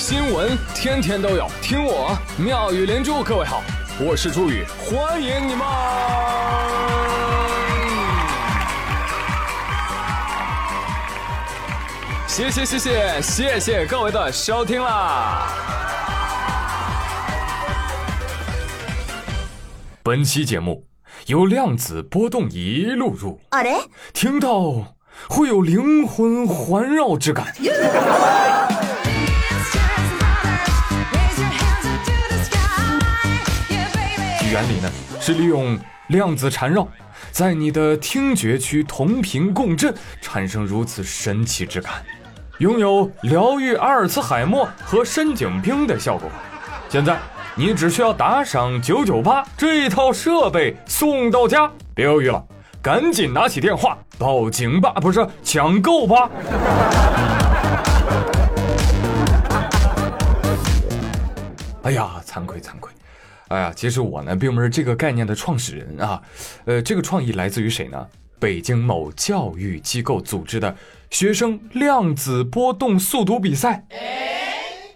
新闻天天都有，听我妙语连珠。各位好，我是朱宇，欢迎你们！谢谢谢谢谢谢各位的收听啦！本期节目由量子波动仪录入，あれ听到会有灵魂环绕之感。原理呢是利用量子缠绕，在你的听觉区同频共振，产生如此神奇之感，拥有疗愈阿尔茨海默和深井冰的效果。现在你只需要打赏九九八，这一套设备送到家。别犹豫了，赶紧拿起电话报警吧，不是抢购吧。哎呀，惭愧惭愧。哎呀，其实我呢并不是这个概念的创始人啊，呃，这个创意来自于谁呢？北京某教育机构组织的学生量子波动速读比赛。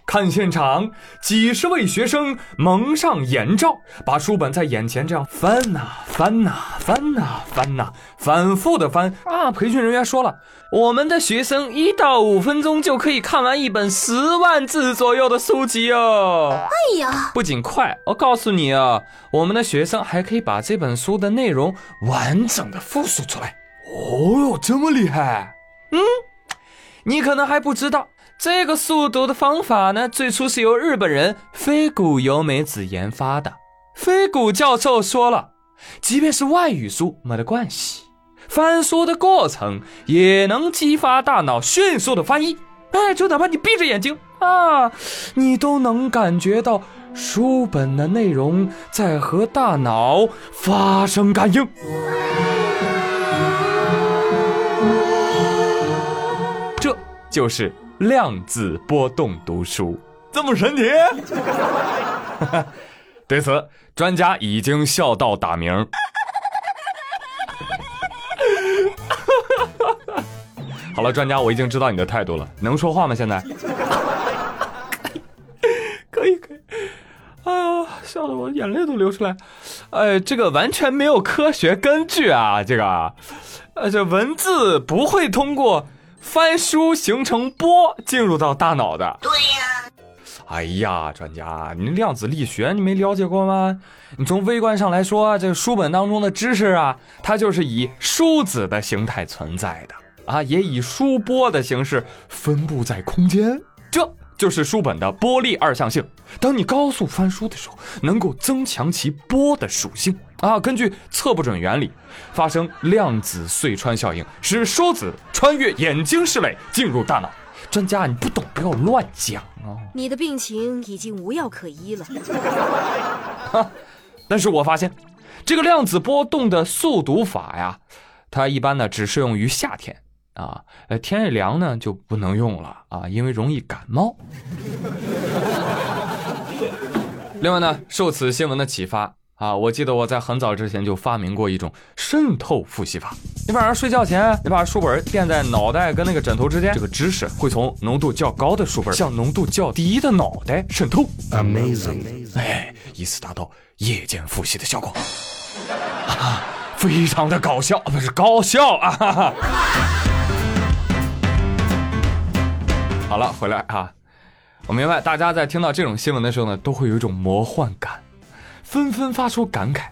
看现场，几十位学生蒙上眼罩，把书本在眼前这样翻呐翻呐翻呐翻呐，反复的翻啊！培训人员说了，我们的学生一到五分钟就可以看完一本十万字左右的书籍哦。哎呀，不仅快，我告诉你啊，我们的学生还可以把这本书的内容完整的复述出来。哦哟，这么厉害！嗯，你可能还不知道。这个速读的方法呢，最初是由日本人飞谷由美子研发的。飞谷教授说了，即便是外语书没得关系，翻书的过程也能激发大脑迅速的翻译。哎，就哪怕你闭着眼睛啊，你都能感觉到书本的内容在和大脑发生感应。这就是。量子波动读书这么神奇？对此，专家已经笑到打鸣。好了，专家，我已经知道你的态度了，能说话吗？现在？可以可以。哎呀，笑得我眼泪都流出来。哎，这个完全没有科学根据啊！这个，呃，这文字不会通过。翻书形成波进入到大脑的，对呀。哎呀，专家，你量子力学你没了解过吗？你从微观上来说，这个书本当中的知识啊，它就是以书子的形态存在的啊，也以书波的形式分布在空间。这就是书本的波粒二象性。当你高速翻书的时候，能够增强其波的属性。啊，根据测不准原理，发生量子隧穿效应，使书子穿越眼睛室内进入大脑。专家，你不懂不要乱讲啊！你的病情已经无药可医了。哈，但是我发现，这个量子波动的速读法呀，它一般呢只适用于夏天啊，呃，天一凉呢就不能用了啊，因为容易感冒。另外呢，受此新闻的启发。啊，我记得我在很早之前就发明过一种渗透复习法。你晚上睡觉前，你把书本垫在脑袋跟那个枕头之间，这个知识会从浓度较高的书本向浓度较低的脑袋渗透。Amazing！哎，以此达到夜间复习的效果。啊，非常的搞笑，不是高效啊！哈哈。好了，回来啊，我明白大家在听到这种新闻的时候呢，都会有一种魔幻感。纷纷发出感慨：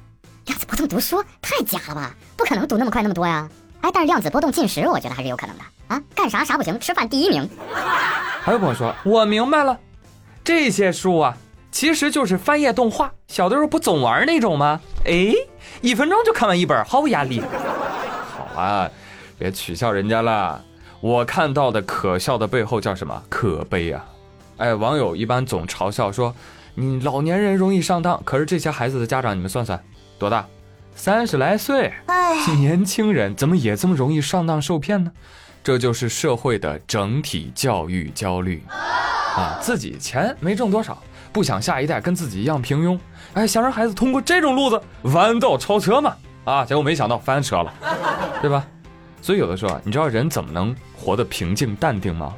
量子波动读书太假了吧？不可能读那么快那么多呀！哎，但是量子波动进食，我觉得还是有可能的啊！干啥啥不行，吃饭第一名。还有朋友说：“我明白了，这些书啊，其实就是翻页动画。小的时候不总玩那种吗？哎，一分钟就看完一本，毫无压力。好啊，别取笑人家了。我看到的可笑的背后叫什么？可悲啊！哎，网友一般总嘲笑说。你老年人容易上当，可是这些孩子的家长，你们算算，多大？三十来岁，年轻人怎么也这么容易上当受骗呢？这就是社会的整体教育焦虑啊！自己钱没挣多少，不想下一代跟自己一样平庸，哎，想让孩子通过这种路子弯道超车嘛？啊，结果没想到翻车了，对吧？所以有的时候啊，你知道人怎么能活得平静淡定吗？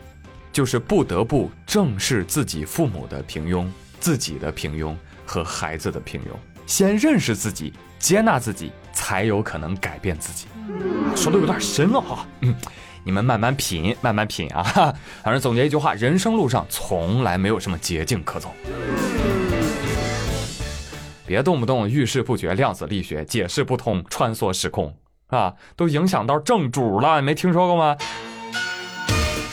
就是不得不正视自己父母的平庸、自己的平庸和孩子的平庸。先认识自己，接纳自己，才有可能改变自己。说的有点深了哈，嗯，你们慢慢品，慢慢品啊。反正总结一句话：人生路上从来没有什么捷径可走。别动不动遇事不决、量子力学解释不通、穿梭时空啊，都影响到正主了，你没听说过吗？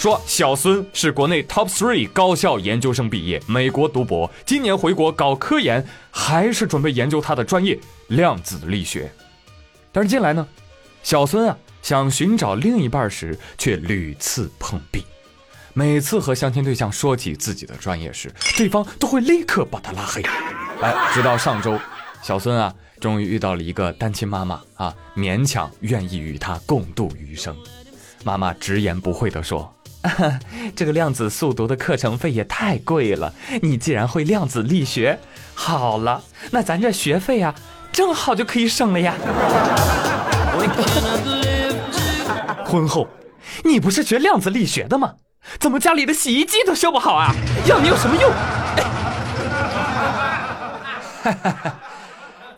说小孙是国内 top three 高校研究生毕业，美国读博，今年回国搞科研，还是准备研究他的专业量子力学。但是近来呢，小孙啊想寻找另一半时，却屡次碰壁。每次和相亲对象说起自己的专业时，对方都会立刻把他拉黑。哎，直到上周，小孙啊，终于遇到了一个单亲妈妈啊，勉强愿意与他共度余生。妈妈直言不讳地说：“ 这个量子速读的课程费也太贵了。你既然会量子力学，好了，那咱这学费啊，正好就可以省了呀。”婚后，你不是学量子力学的吗？怎么家里的洗衣机都修不好啊？要你有什么用？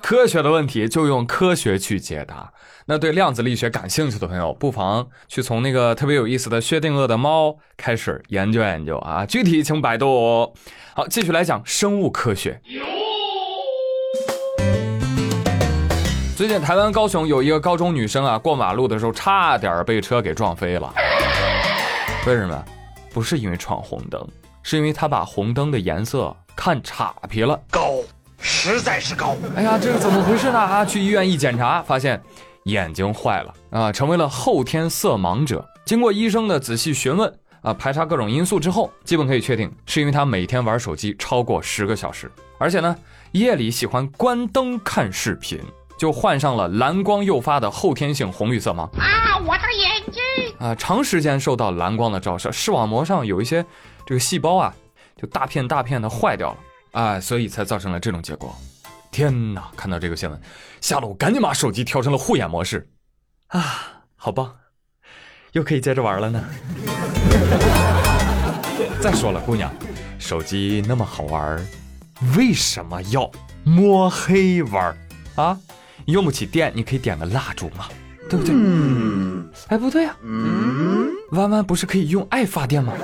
科学的问题就用科学去解答。那对量子力学感兴趣的朋友，不妨去从那个特别有意思的薛定谔的猫开始研究研究啊。具体请百度。好，继续来讲生物科学。最近台湾高雄有一个高中女生啊，过马路的时候差点被车给撞飞了。为什么？不是因为闯红灯，是因为她把红灯的颜色看岔劈了。高，实在是高。哎呀，这是怎么回事呢？啊，去医院一检查，发现眼睛坏了啊，成为了后天色盲者。经过医生的仔细询问啊，排查各种因素之后，基本可以确定是因为他每天玩手机超过十个小时，而且呢，夜里喜欢关灯看视频，就患上了蓝光诱发的后天性红绿色盲。啊，我的眼睛！啊，长时间受到蓝光的照射，视网膜上有一些这个细胞啊，就大片大片的坏掉了啊，所以才造成了这种结果。天哪！看到这个新闻，吓得我赶紧把手机调成了护眼模式。啊，好棒，又可以接着玩了呢。再说了，姑娘，手机那么好玩，为什么要摸黑玩啊？用不起电，你可以点个蜡烛嘛。对不对？嗯，哎，不对呀，嗯，弯弯不是可以用爱发电吗？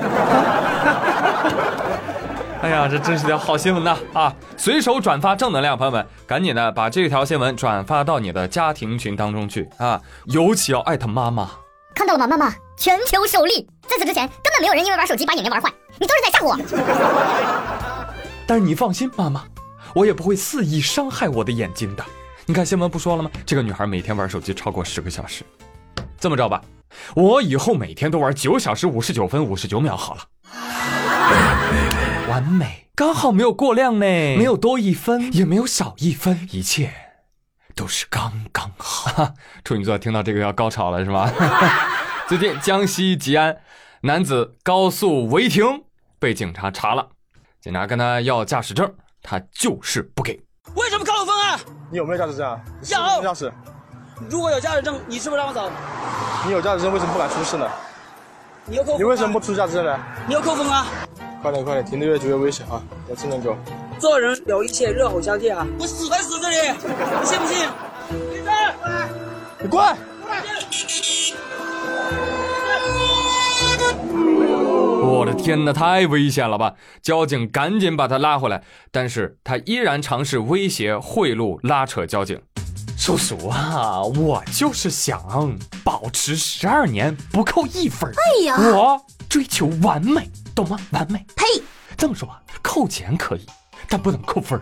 哎呀，这真是条好新闻呐！啊，随手转发正能量，朋友们，赶紧的把这条新闻转发到你的家庭群当中去啊！尤其要艾特妈妈，看到了吗？妈妈，全球首例，在此之前根本没有人因为玩手机把眼睛玩坏，你都是在吓唬我。但是你放心，妈妈，我也不会肆意伤害我的眼睛的。你看新闻不说了吗？这个女孩每天玩手机超过十个小时。这么着吧，我以后每天都玩九小时五十九分五十九秒好了。完美，刚好没有过量呢，没有多一分，也没有少一分，一切都是刚刚好。处女座听到这个要高潮了是吧？最近江西吉安男子高速违停被警察查了，警察跟他要驾驶证，他就是不给。为什么扣分啊？你有没有驾驶证啊？有驾驶。如果有驾驶证，你是不是让我走？你有驾驶证，为什么不敢出示呢？你要扣分。你为什么不出驾驶证呢？你要扣分啊！快点快点，停的越久越危险啊！要智能狗。做人有一切，热火相见啊！我死还死这里，你信不信？闭嘴！你过来！我的天哪，太危险了吧！交警赶紧把他拉回来，但是他依然尝试威胁、贿赂、拉扯交警。叔叔啊，我就是想保持十二年不扣一分。哎呀，我追求完美，懂吗？完美。呸！这么说吧，扣钱可以，但不能扣分。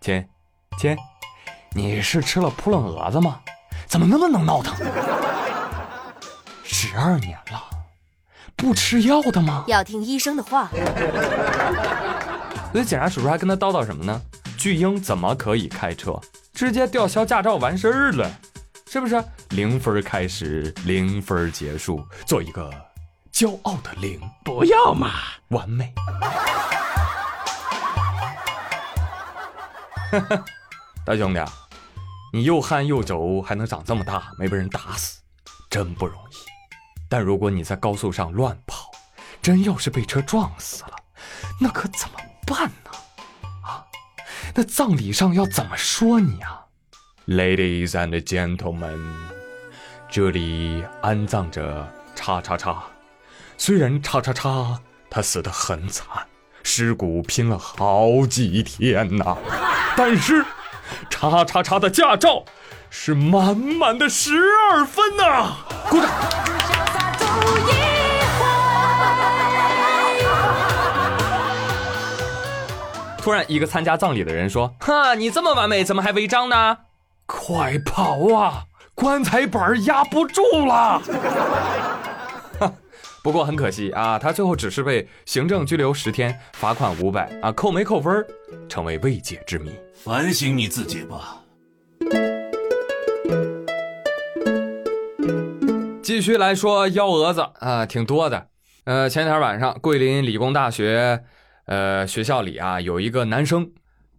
亲，亲，你是吃了扑棱蛾子吗？怎么那么能闹腾？十二年了。不吃药的吗？要听医生的话。所以检查叔叔还跟他叨叨什么呢？巨婴怎么可以开车？直接吊销驾照完事儿了，是不是？零分开始，零分结束，做一个骄傲的零。不要嘛，完美。大兄弟，你又憨又轴，还能长这么大，没被人打死，真不容易。但如果你在高速上乱跑，真要是被车撞死了，那可怎么办呢？那葬礼上要怎么说你啊？Ladies and gentlemen，这里安葬着叉叉叉。虽然叉叉叉他死得很惨，尸骨拼了好几天呐，但是叉叉叉的驾照是满满的十二分呐！鼓掌。突然，一个参加葬礼的人说：“哈，你这么完美，怎么还违章呢？快跑啊！棺材板压不住了。”不过很可惜啊，他最后只是被行政拘留十天，罚款五百啊，扣没扣分成为未解之谜。反省你自己吧。继续来说幺蛾子啊，挺多的。呃，前天晚上，桂林理工大学。呃，学校里啊，有一个男生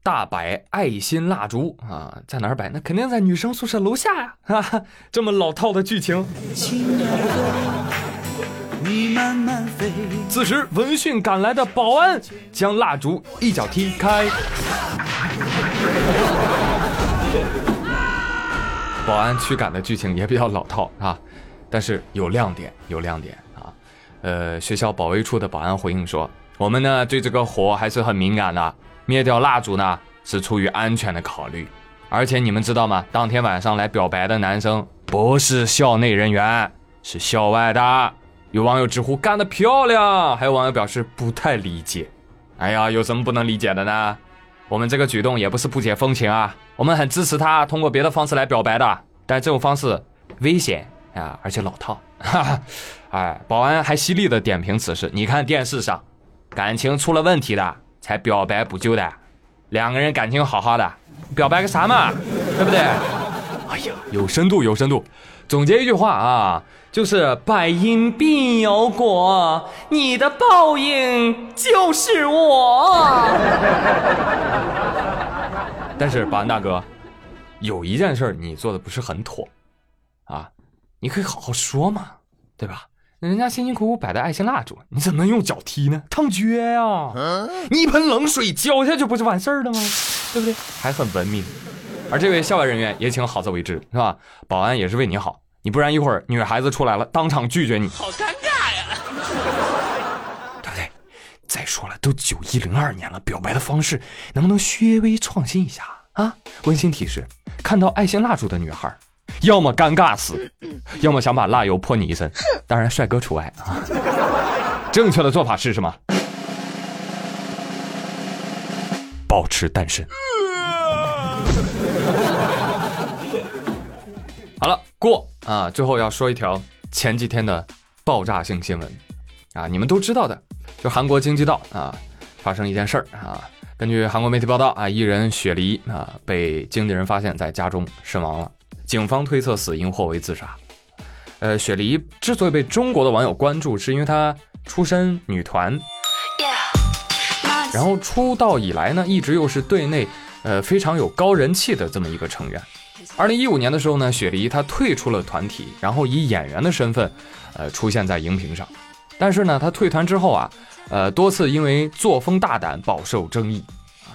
大摆爱心蜡烛啊，在哪儿摆？那肯定在女生宿舍楼下呀！哈哈，这么老套的剧情。此时，闻讯赶来的保安将蜡烛一脚踢开。保安驱赶的剧情也比较老套啊，但是有亮点，有亮点啊。呃，学校保卫处的保安回应说。我们呢对这个火还是很敏感的，灭掉蜡烛呢是出于安全的考虑。而且你们知道吗？当天晚上来表白的男生不是校内人员，是校外的。有网友直呼干得漂亮，还有网友表示不太理解。哎呀，有什么不能理解的呢？我们这个举动也不是不解风情啊，我们很支持他通过别的方式来表白的，但这种方式危险啊，而且老套。哈哈，哎，保安还犀利的点评此事，你看电视上。感情出了问题的才表白补救的，两个人感情好好的，表白个啥嘛，对不对？哎呀，有深度有深度。总结一句话啊，就是百因必有果，你的报应就是我。但是保安大哥，有一件事你做的不是很妥啊，你可以好好说嘛，对吧？人家辛辛苦苦摆的爱心蜡烛，你怎么能用脚踢呢？烫脚呀！你一盆冷水浇下去不就完事儿了吗？对不对？还很文明。而这位校外人员也请好自为之，是吧？保安也是为你好，你不然一会儿女孩子出来了，当场拒绝你，好尴尬呀！对不对？再说了，都九一零二年了，表白的方式能不能稍微创新一下啊？温馨提示：看到爱心蜡烛的女孩。要么尴尬死，要么想把蜡油泼你一身，当然帅哥除外啊。正确的做法是什么？保持单身。好了，过啊！最后要说一条前几天的爆炸性新闻啊，你们都知道的，就韩国经济道啊发生一件事儿啊。根据韩国媒体报道啊，艺人雪梨啊被经纪人发现在家中身亡了。警方推测死因或为自杀。呃，雪梨之所以被中国的网友关注，是因为她出身女团，然后出道以来呢，一直又是队内呃非常有高人气的这么一个成员。二零一五年的时候呢，雪梨她退出了团体，然后以演员的身份呃出现在荧屏上。但是呢，她退团之后啊，呃多次因为作风大胆饱受争议。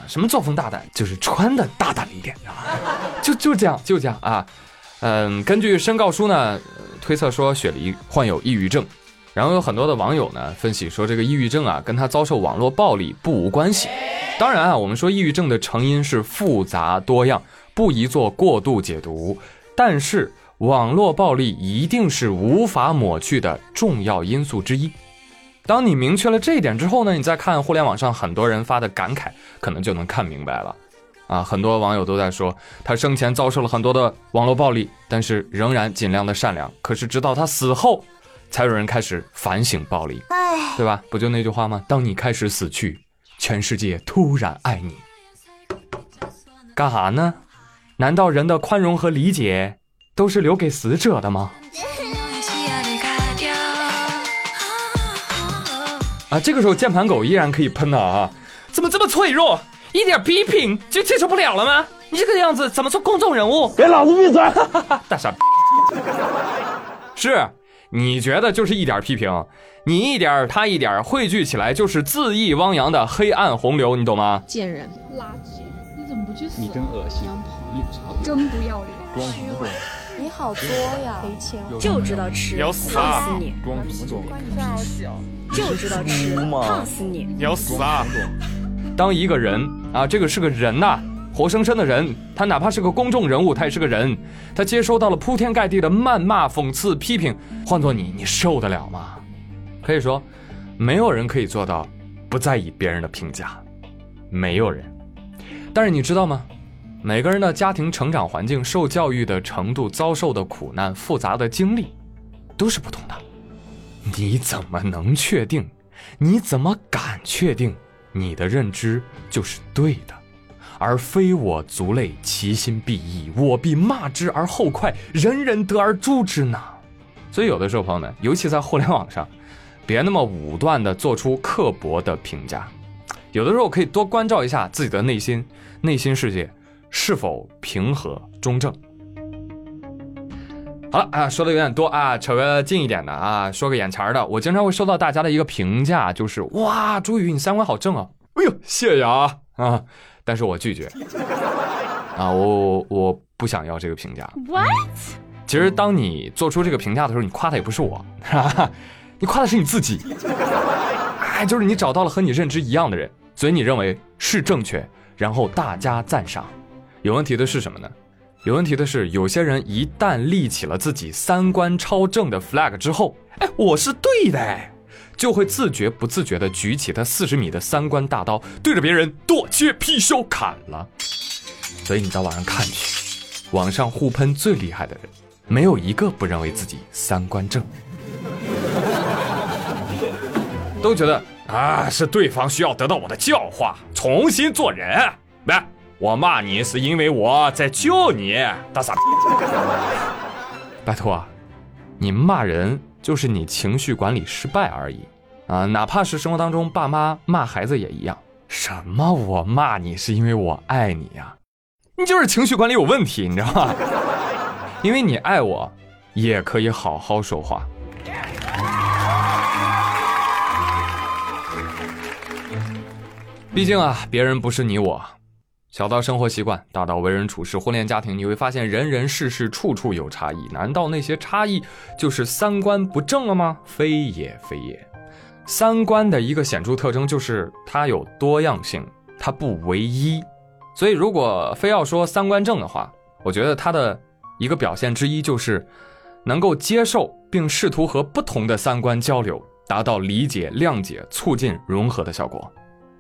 什么作风大胆，就是穿的大胆一点啊，就就这样，就这样啊。嗯，根据申告书呢，推测说雪梨患有抑郁症，然后有很多的网友呢分析说，这个抑郁症啊跟他遭受网络暴力不无关系。当然啊，我们说抑郁症的成因是复杂多样，不宜做过度解读。但是网络暴力一定是无法抹去的重要因素之一。当你明确了这一点之后呢，你再看互联网上很多人发的感慨，可能就能看明白了。啊，很多网友都在说，他生前遭受了很多的网络暴力，但是仍然尽量的善良。可是直到他死后，才有人开始反省暴力，对吧？不就那句话吗？当你开始死去，全世界突然爱你，干哈呢？难道人的宽容和理解都是留给死者的吗？啊，这个时候键盘狗依然可以喷的啊！怎么这么脆弱？一点批评就接受不了了吗？你这个样子怎么做公众人物？给老子闭嘴！大傻逼！是你觉得就是一点批评，你一点他一点，汇聚起来就是恣意汪洋的黑暗洪流，你懂吗？贱人，垃圾，你怎么不去死？你真恶心，真不要脸，装什么装？你好作呀，赔钱就知道吃，要死你，装什么装？就知道吃，胖死你！你要死啊！当一个人啊，这个是个人呐。活生生的人，他哪怕是个公众人物，他也是个人。他接收到了铺天盖地的谩骂、讽刺、批评，换做你，你受得了吗？可以说，没有人可以做到不在意别人的评价，没有人。但是你知道吗？每个人的家庭成长环境、受教育的程度、遭受的苦难、复杂的经历，都是不同的。你怎么能确定？你怎么敢确定你的认知就是对的？而非我族类，其心必异，我必骂之而后快，人人得而诛之呢。所以有的时候，朋友们，尤其在互联网上，别那么武断的做出刻薄的评价。有的时候可以多关照一下自己的内心，内心世界是否平和中正。好了啊，说的有点多啊，扯个近一点的啊，说个眼前的。我经常会收到大家的一个评价，就是哇，朱宇你三观好正啊！哎呦，谢谢啊啊！但是我拒绝啊，我我不想要这个评价。What？其实当你做出这个评价的时候，你夸的也不是我，你夸的是你自己。哎，就是你找到了和你认知一样的人，所以你认为是正确，然后大家赞赏。有问题的是什么呢？有问题的是，有些人一旦立起了自己三观超正的 flag 之后，哎，我是对的。就会自觉不自觉地举起他四十米的三观大刀，对着别人剁切劈削砍了。所以你到网上看去，网上互喷最厉害的人，没有一个不认为自己三观正，都觉得啊是对方需要得到我的教化，重新做人。我骂你是因为我在救你，大傻逼。拜托，你骂人。就是你情绪管理失败而已，啊，哪怕是生活当中爸妈骂孩子也一样。什么？我骂你是因为我爱你呀？你就是情绪管理有问题，你知道吗？因为你爱我，也可以好好说话。毕竟啊，别人不是你我。小到生活习惯，大到为人处事、婚恋家庭，你会发现人人事事处处有差异。难道那些差异就是三观不正了吗？非也非也。三观的一个显著特征就是它有多样性，它不唯一。所以，如果非要说三观正的话，我觉得它的一个表现之一就是能够接受并试图和不同的三观交流，达到理解、谅解、促进融合的效果。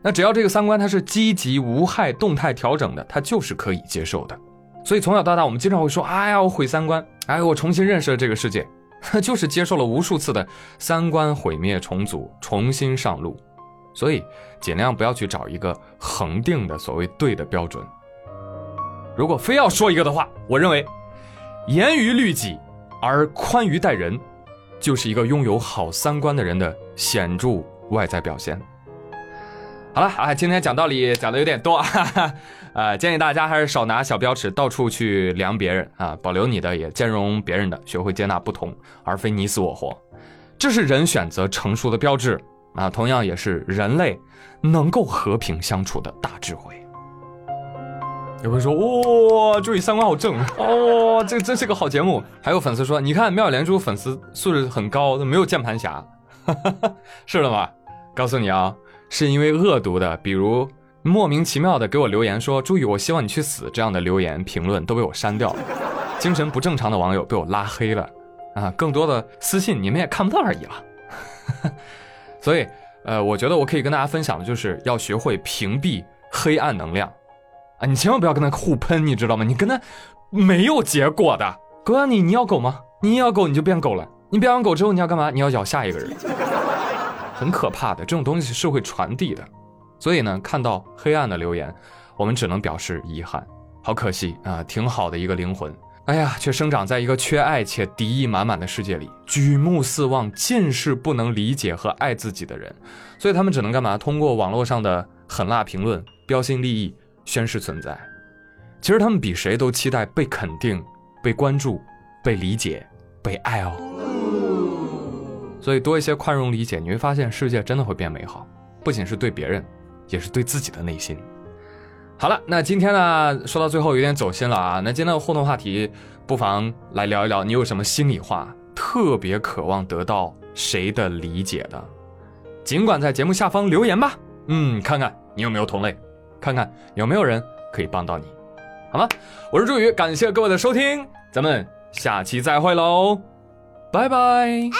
那只要这个三观它是积极无害、动态调整的，它就是可以接受的。所以从小到大，我们经常会说：“哎呀，我毁三观，哎，我重新认识了这个世界。”就是接受了无数次的三观毁灭、重组、重新上路。所以尽量不要去找一个恒定的所谓对的标准。如果非要说一个的话，我认为，严于律己而宽于待人，就是一个拥有好三观的人的显著外在表现。好了啊，今天讲道理讲的有点多，哈哈，呃，建议大家还是少拿小标尺到处去量别人啊，保留你的，也兼容别人的，学会接纳不同，而非你死我活，这是人选择成熟的标志啊，同样也是人类能够和平相处的大智慧。有人说哇，注意三观好正哦，这真是个好节目。还有粉丝说，你看妙莲珠粉丝素质很高，没有键盘侠，是的吗？告诉你啊。是因为恶毒的，比如莫名其妙的给我留言说“朱宇，我希望你去死”这样的留言评论都被我删掉了，精神不正常的网友被我拉黑了，啊，更多的私信你们也看不到而已了。所以，呃，我觉得我可以跟大家分享的就是要学会屏蔽黑暗能量，啊，你千万不要跟他互喷，你知道吗？你跟他没有结果的。哥，你你要狗吗？你要狗你就变狗了，你变完狗之后你要干嘛？你要咬下一个人。很可怕的，这种东西是会传递的，所以呢，看到黑暗的留言，我们只能表示遗憾，好可惜啊，挺好的一个灵魂，哎呀，却生长在一个缺爱且敌意满满的世界里，举目四望尽是不能理解和爱自己的人，所以他们只能干嘛？通过网络上的狠辣评论、标新立异宣示存在。其实他们比谁都期待被肯定、被关注、被理解、被爱哦。所以多一些宽容理解，你会发现世界真的会变美好，不仅是对别人，也是对自己的内心。好了，那今天呢，说到最后有点走心了啊。那今天的互动话题，不妨来聊一聊，你有什么心里话，特别渴望得到谁的理解的，尽管在节目下方留言吧。嗯，看看你有没有同类，看看有没有人可以帮到你，好吗？我是朱宇，感谢各位的收听，咱们下期再会喽，拜拜。